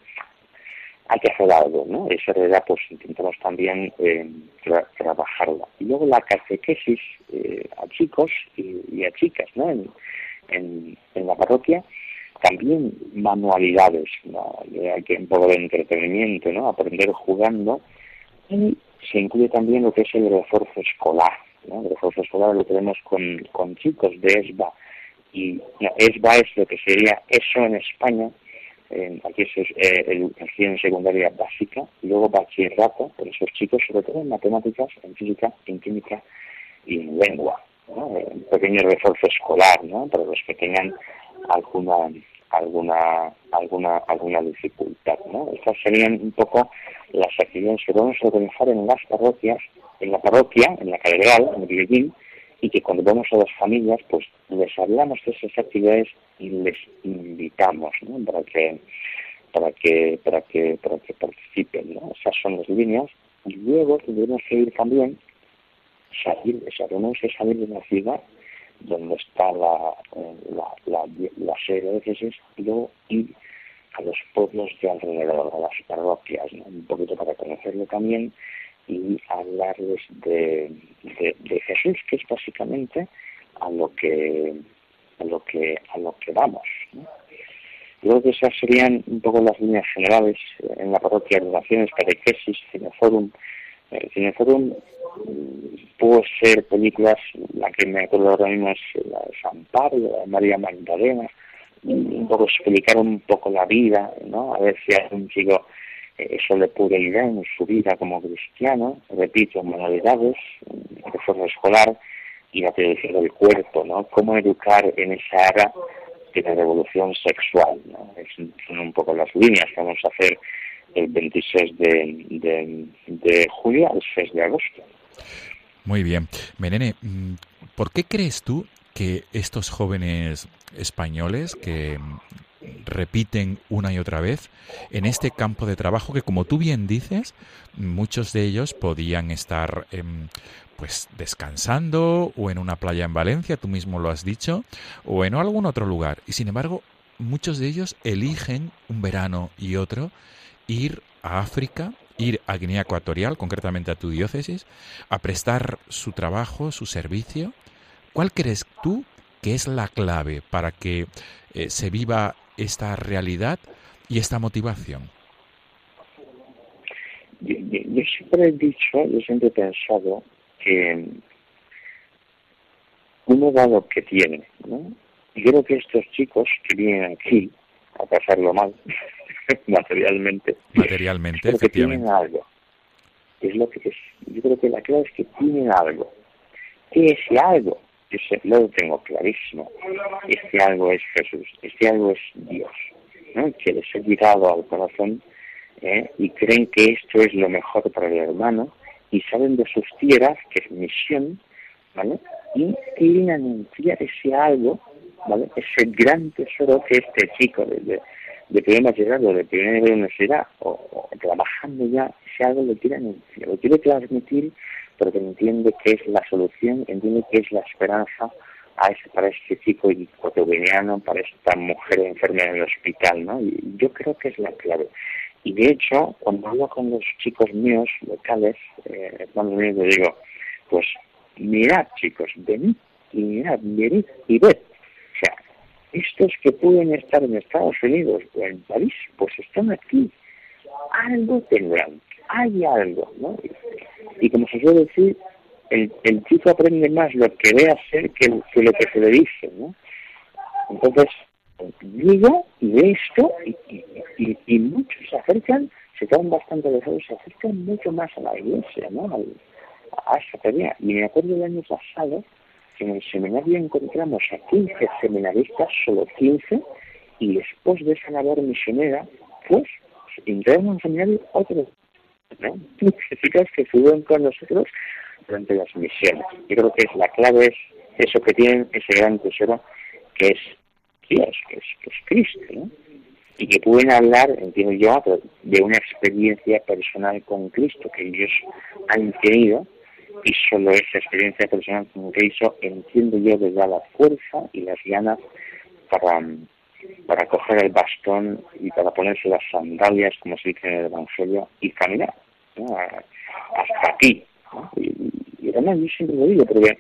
Hay que hacer algo, ¿no? Esa realidad pues intentamos también eh, tra trabajarla. Y luego la catequesis eh, a chicos y, y, a chicas, ¿no? En, en, en la parroquia, también manualidades, ¿no? Hay que un poco de entretenimiento, ¿no? Aprender jugando y se incluye también lo que es el refuerzo escolar, ¿no? El refuerzo escolar lo tenemos con, con chicos de ESBA y no, ESBA es lo que sería eso en España, eh, aquí es eh, educación secundaria básica, y luego bachillerato, por esos chicos, sobre todo en matemáticas, en física, en química y en lengua. Un pequeño refuerzo escolar, ¿no? Para los que tengan alguna alguna alguna alguna dificultad ¿no? estas serían un poco las actividades que a organizar en las parroquias en la parroquia en la catedral en Medellín y que cuando vamos a las familias, pues les hablamos de esas actividades y les invitamos, ¿no? Para que para que para que para que participen, ¿no? Esas son las líneas y luego tendremos que ir también salir, tenemos que salir de la ciudad donde está la, la, la, la sede de y luego ir a los pueblos de alrededor, a las parroquias, ¿no? un poquito para conocerlo también y hablarles de, de, Jesús, que es básicamente a lo que a lo que a lo que vamos. ¿no? Creo que esas serían un poco las líneas generales en la parroquia de Relaciones, Catequesis, Cineforum. El Cineforum mm, puede ser películas, la que me acuerdo ahora mismo es la de San Pablo, la de María Magdalena, un poco explicar un poco la vida, ¿no? A ver si a un chico eh, eso le ayudar en su vida como cristiano, repito, manualidades, reforma escolar y la teología del cuerpo, ¿no? Cómo educar en esa área de la revolución sexual, ¿no? Son un poco las líneas que vamos a hacer el 26 de, de, de julio al 6 de agosto. Muy bien. Menene, mm, ¿por qué crees tú que estos jóvenes españoles que repiten una y otra vez en este campo de trabajo que, como tú bien dices, muchos de ellos podían estar em, pues descansando o en una playa en Valencia, tú mismo lo has dicho, o en algún otro lugar. Y sin embargo, muchos de ellos eligen un verano y otro ir a África, ir a Guinea Ecuatorial, concretamente a tu diócesis, a prestar su trabajo, su servicio ¿Cuál crees tú que es la clave para que eh, se viva esta realidad y esta motivación? Yo, siempre he dicho, yo siempre he pensado que uno dado que tiene, ¿no? Y creo que estos chicos que vienen aquí a pasarlo mal, *laughs* materialmente, materialmente, que tienen algo. Es lo que es. Yo creo que la clave es que tienen algo. ¿Qué es ese algo? Yo lo tengo clarísimo. Este algo es Jesús, este algo es Dios, ¿no? que les ha llegado al corazón ¿eh? y creen que esto es lo mejor para el hermano y saben de sus tierras, que es misión, ¿vale? Y quieren anunciar ese algo, ¿vale? Ese gran tesoro que este chico de, de, primer bachillerato, de primera universidad, o, o, trabajando ya, ese algo lo quiere anunciar, lo quiere transmitir porque entiende que es la solución, entiende que es la esperanza a ese, para este chico ecuatoriano, para esta mujer enferma en el hospital, ¿no? Y yo creo que es la clave. Y de hecho, cuando hablo con los chicos míos locales, eh, cuando les digo, pues mirad chicos, venid y mirad, venid y ved. O sea, estos que pueden estar en Estados Unidos o en París, pues están aquí. Algo tendrán, hay algo, ¿no? Y como se suele decir, el, el chico aprende más lo que ve hacer que, que lo que se le dice, ¿no? Entonces, digo y ve esto y, y, y, muchos se acercan, se quedan bastante lejados, se acercan mucho más a la iglesia, ¿no? a esa tarea. Y me acuerdo del año pasado que en el seminario encontramos a 15 seminaristas, solo 15, y después de esa labor misionera, pues, entraron en el seminario otros ¿no? chicas que suben con nosotros durante las misiones. Yo creo que es la clave es eso que tienen, ese gran tesoro que es Dios, que es, Cristo, y que pueden hablar, entiendo yo, de una experiencia personal con Cristo que ellos han tenido y solo esa experiencia personal con Cristo, entiendo yo, les da la fuerza y las ganas para, para coger el bastón y para ponerse las sandalias, como se dice en el Evangelio, y caminar hasta aquí. Y, además yo siempre lo digo, porque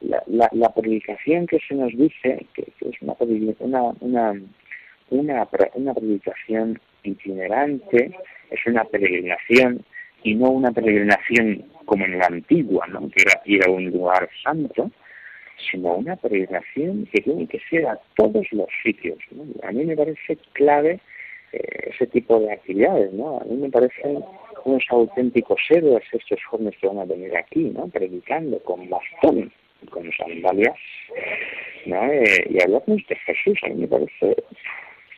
la, la, la predicación que se nos dice, que, es una, una, una, una, una predicación itinerante, es una peregrinación y no una peregrinación como en la antigua, ¿no? que era ir a un lugar santo, sino una peregrinación que tiene que ser a todos los sitios. A mí me parece clave eh, ese tipo de actividades, ¿no? A mí me parecen unos auténticos héroes estos jóvenes que van a venir aquí, ¿no? Predicando con bastón, con sandalias, ¿no? Eh, y hablamos de Jesús, a mí me parece...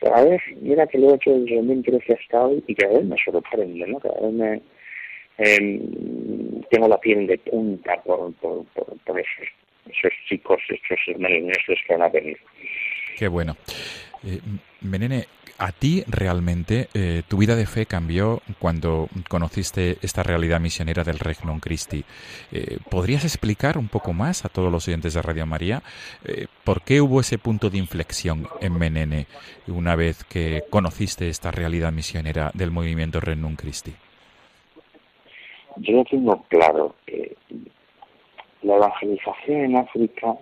Cada vez, mira que lo he hecho desde 2013 hasta hoy y cada vez me sorprende, ¿no? Cada vez me... Eh, tengo la piel de punta por, por, por, por eso esos chicos, esos meneneses que van a venir. Qué bueno. Eh, Menene, a ti realmente eh, tu vida de fe cambió cuando conociste esta realidad misionera del Regnum Christi. Eh, ¿Podrías explicar un poco más a todos los oyentes de Radio María eh, por qué hubo ese punto de inflexión en Menene una vez que conociste esta realidad misionera del movimiento Regnum Christi? Yo lo tengo claro. La evangelización en África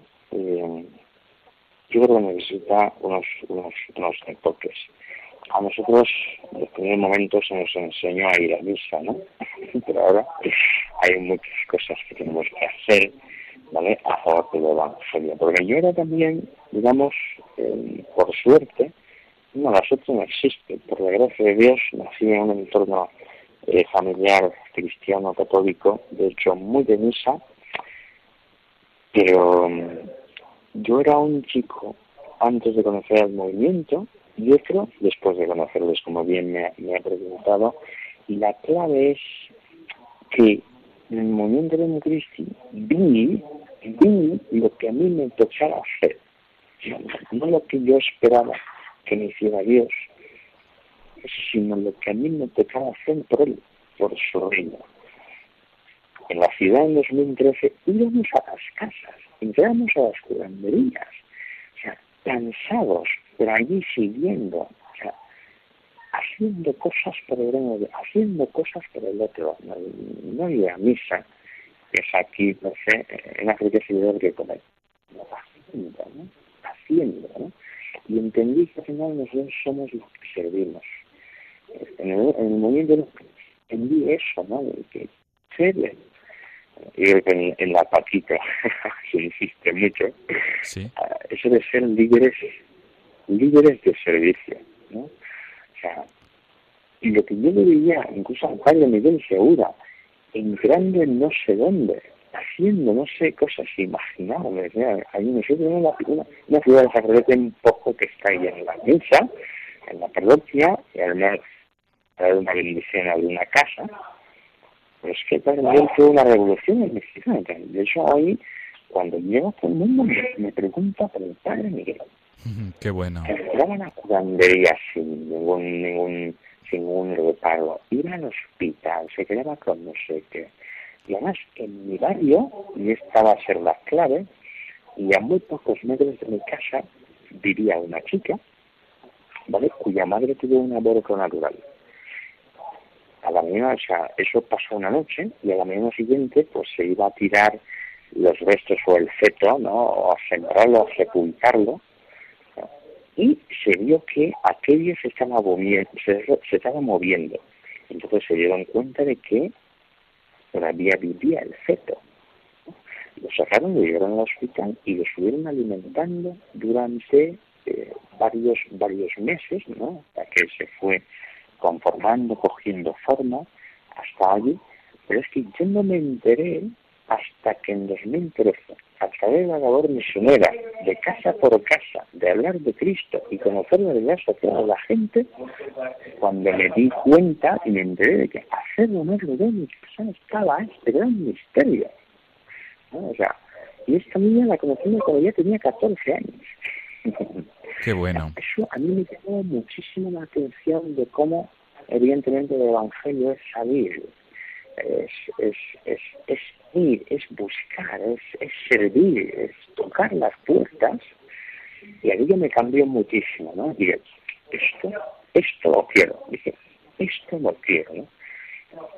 yo creo que necesita unos, unos, unos toques a nosotros en los primeros momentos se nos enseñó a ir a misa, ¿no? *laughs* Pero ahora hay muchas cosas que tenemos que hacer, ¿vale? A favor del Evangelio. Porque yo era también, digamos, eh, por suerte, no, la suerte no existe. Por la gracia de Dios nací en un entorno eh, familiar cristiano católico, de hecho muy de misa, pero mm, yo era un chico antes de conocer el movimiento y otro después de conocerlos, como bien me, ha preguntado. Y la clave es que en el movimiento de Cristi vi, vi lo que a mí me tocaba hacer, no lo que yo esperaba que me hiciera Dios, sino lo que a mí me tocaba hacer por él, por su reino. En la ciudad en 2013 íbamos a las casas, entramos a las curanderías, o sea, cansados, pero allí siguiendo, o sea, haciendo cosas por el uno, haciendo cosas por el otro. No, no ir a misa, que es aquí, no sé, en África se debe que comer. No, haciendo, ¿no? Haciendo, ¿no? Y entendí que al final nosotros somos los que servimos. En el, en el momento entendí eso, ¿no? Que ser y en, en la patita *laughs* se insiste mucho, ¿Sí? Ah, eso de ser líderes líderes de servicio, ¿no? O sea, y lo que yo le veía, incluso al padre Miguel Segura, entrando en no sé dónde, haciendo no sé cosas imaginables. Hay nosotros una, una, una ciudad de sacerdote un poco que está ahí en la misa, en la parroquia, y además dar una bendición a una casa. Es que Miguel fue una revolución en Mexicana. De hecho, hoy, cuando llego todo el mundo me, me pregunta por el padre Miguel. Qué bueno. Era una curandería sin ningún, ningún, sin ningún repago. Ir al hospital, se quedaba con no sé qué. Y además, en mi barrio, y esta va a ser la clave, y a muy pocos metros de mi casa vivía una chica, ¿vale? Cuya madre tuvo un aborto natural. A la mañana, o sea, eso pasó una noche, y a la mañana siguiente, pues se iba a tirar los restos o el feto, ¿no? O a sembrarlo, a sepultarlo, y se vio que aquello se estaba moviendo, se, estaba moviendo. Entonces se dieron cuenta de que todavía vivía el feto. Lo sacaron, lo llevaron al hospital y lo estuvieron alimentando durante eh, varios, varios meses, ¿no? Hasta que se fue conformando, cogiendo forma, hasta allí. Pero es que yo no me enteré hasta que en 2013 a través de la labor misionera, de casa por casa, de hablar de Cristo y conocer la realidad social de la gente, cuando me di cuenta y me enteré de que hacer honor de casa estaba este gran misterio. O sea, y esta niña la conocí cuando ya tenía 14 años. Qué bueno. Eso a mí me llamó muchísimo la atención de cómo, evidentemente, el Evangelio es salir, es, es, es, es ir, es buscar, es, es servir, es tocar las puertas. Y a mí me cambió muchísimo, ¿no? Dije, esto, esto lo quiero. Dije, esto lo quiero, ¿no?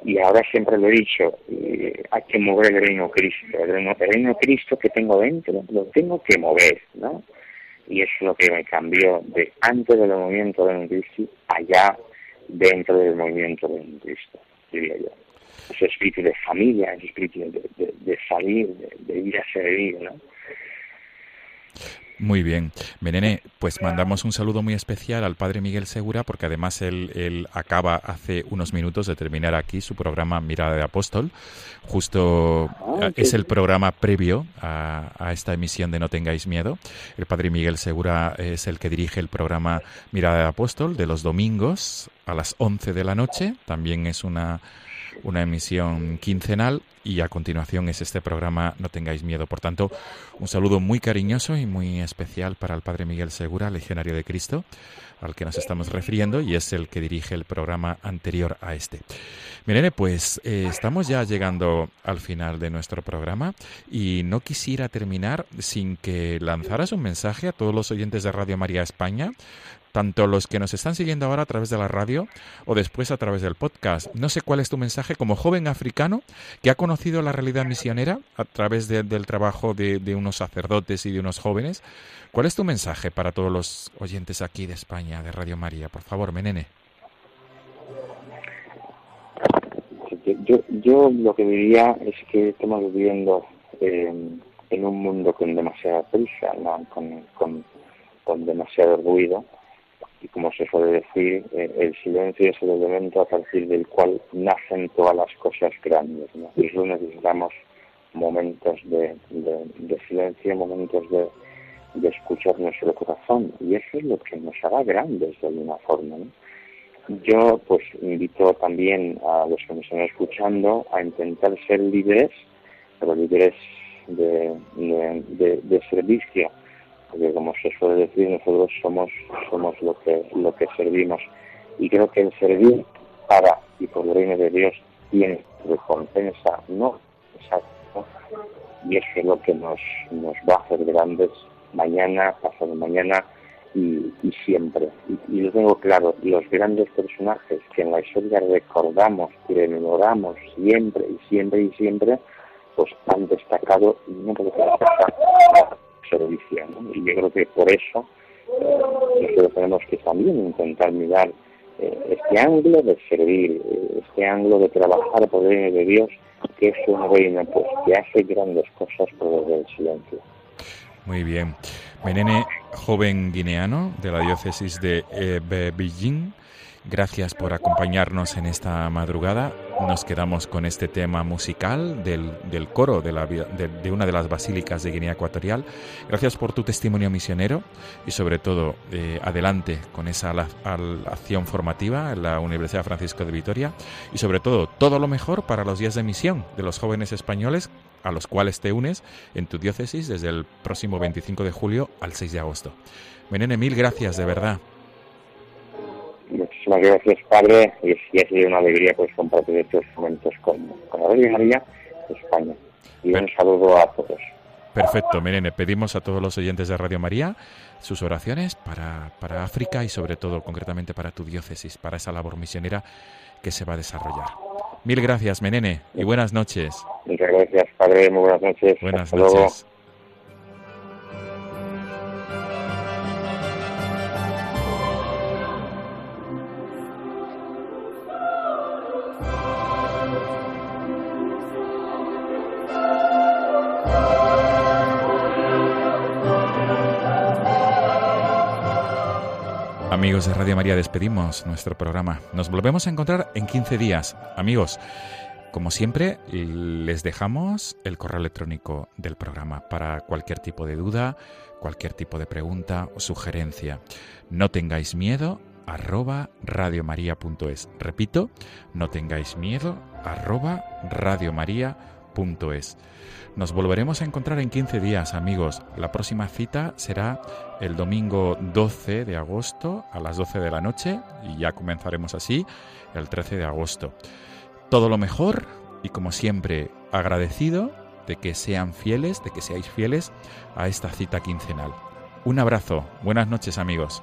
Y ahora siempre lo he dicho, eh, hay que mover el reino Cristo. El reino, el reino Cristo que tengo dentro, lo tengo que mover, ¿no? Y es lo que me cambió de antes del movimiento de Cristo allá dentro del movimiento de Cristo, diría yo ese espíritu de familia, ese espíritu de, salir, de, ir a servir, ¿no? Muy bien. Menene, pues mandamos un saludo muy especial al padre Miguel Segura, porque además él, él, acaba hace unos minutos de terminar aquí su programa Mirada de Apóstol. Justo ah, es el programa previo a, a, esta emisión de No tengáis miedo. El padre Miguel Segura es el que dirige el programa Mirada de Apóstol de los domingos a las 11 de la noche. También es una una emisión quincenal y a continuación es este programa No tengáis miedo. Por tanto, un saludo muy cariñoso y muy especial para el Padre Miguel Segura, legionario de Cristo, al que nos estamos refiriendo y es el que dirige el programa anterior a este. Miren, pues eh, estamos ya llegando al final de nuestro programa y no quisiera terminar sin que lanzaras un mensaje a todos los oyentes de Radio María España tanto los que nos están siguiendo ahora a través de la radio o después a través del podcast. No sé cuál es tu mensaje como joven africano que ha conocido la realidad misionera a través del trabajo de, unos sacerdotes y de unos jóvenes. ¿Cuál es tu mensaje para todos los oyentes aquí de España, de Radio María? Por favor, Menene. Yo, yo lo que diría es que estamos viviendo eh, en un mundo con demasiada prisa, ¿no? con, con demasiado ruido, y como se suele decir, eh, el silencio es el elemento a partir del cual nacen todas las cosas grandes. ¿no? Y eso necesitamos momentos de, silencio, momentos de, escuchar nuestro corazón. Y eso es lo que nos hará grandes de alguna forma. Yo pues invito también a los que me están escuchando a intentar ser líderes, pero líderes de, de, de servicio porque como se suele decir nosotros somos somos lo que lo que servimos. Y creo que el servir para y por el reino de Dios tiene recompensa no exacto. Y eso es lo que nos nos va a hacer grandes mañana pasado mañana y, siempre. Y, lo tengo claro los grandes personajes que en la historia recordamos y rememoramos siempre y siempre y siempre pues han destacado y no porque servicio. ¿no? Y yo creo que por eso eh, nosotros tenemos que también intentar mirar eh, este ángulo de servir, eh, este ángulo de trabajar por el de Dios, que es un reino pues, que hace grandes cosas por el silencio. Muy bien. Menene, joven guineano de la diócesis de eh, Beijing, Gracias por acompañarnos en esta madrugada. Nos quedamos con este tema musical del, del coro de, una de las basílicas de Guinea Ecuatorial. Gracias por tu testimonio misionero y sobre todo eh, adelante con esa acción formativa en la Universidad Francisco de Vitoria y sobre todo todo lo mejor para los días de misión de los jóvenes españoles a los cuales te unes en tu diócesis desde el próximo 25 de julio al 6 de agosto. Menene, mil gracias de verdad. Muchísimas gracias, Padre, y, y ha sido una alegría pues compartir estos momentos con, con la Virgen María de España. Y un saludo a todos. Perfecto, Menene, pedimos a todos los oyentes de Radio María sus oraciones para, para África y sobre todo concretamente para tu diócesis, para esa labor misionera que se va a desarrollar. Mil gracias, Menene, y buenas noches. Muchas gracias, Padre, muy buenas noches. Buenas Hasta noches. Luego. Amigos de Radio María, despedimos nuestro programa. Nos volvemos a encontrar en 15 días. Amigos, como siempre, les dejamos el correo electrónico del programa para cualquier tipo de duda, cualquier tipo de pregunta o sugerencia. No tengáis miedo, arroba radiomaria.es. Repito, no tengáis miedo, arroba radiomaria.es. Nos volveremos a encontrar en 15 días, amigos. La próxima cita será el domingo 12 de agosto a las 12 de la noche y ya comenzaremos así el 13 de agosto. Todo lo mejor y como siempre agradecido de que sean fieles, de que seáis fieles a esta cita quincenal. Un abrazo, buenas noches amigos.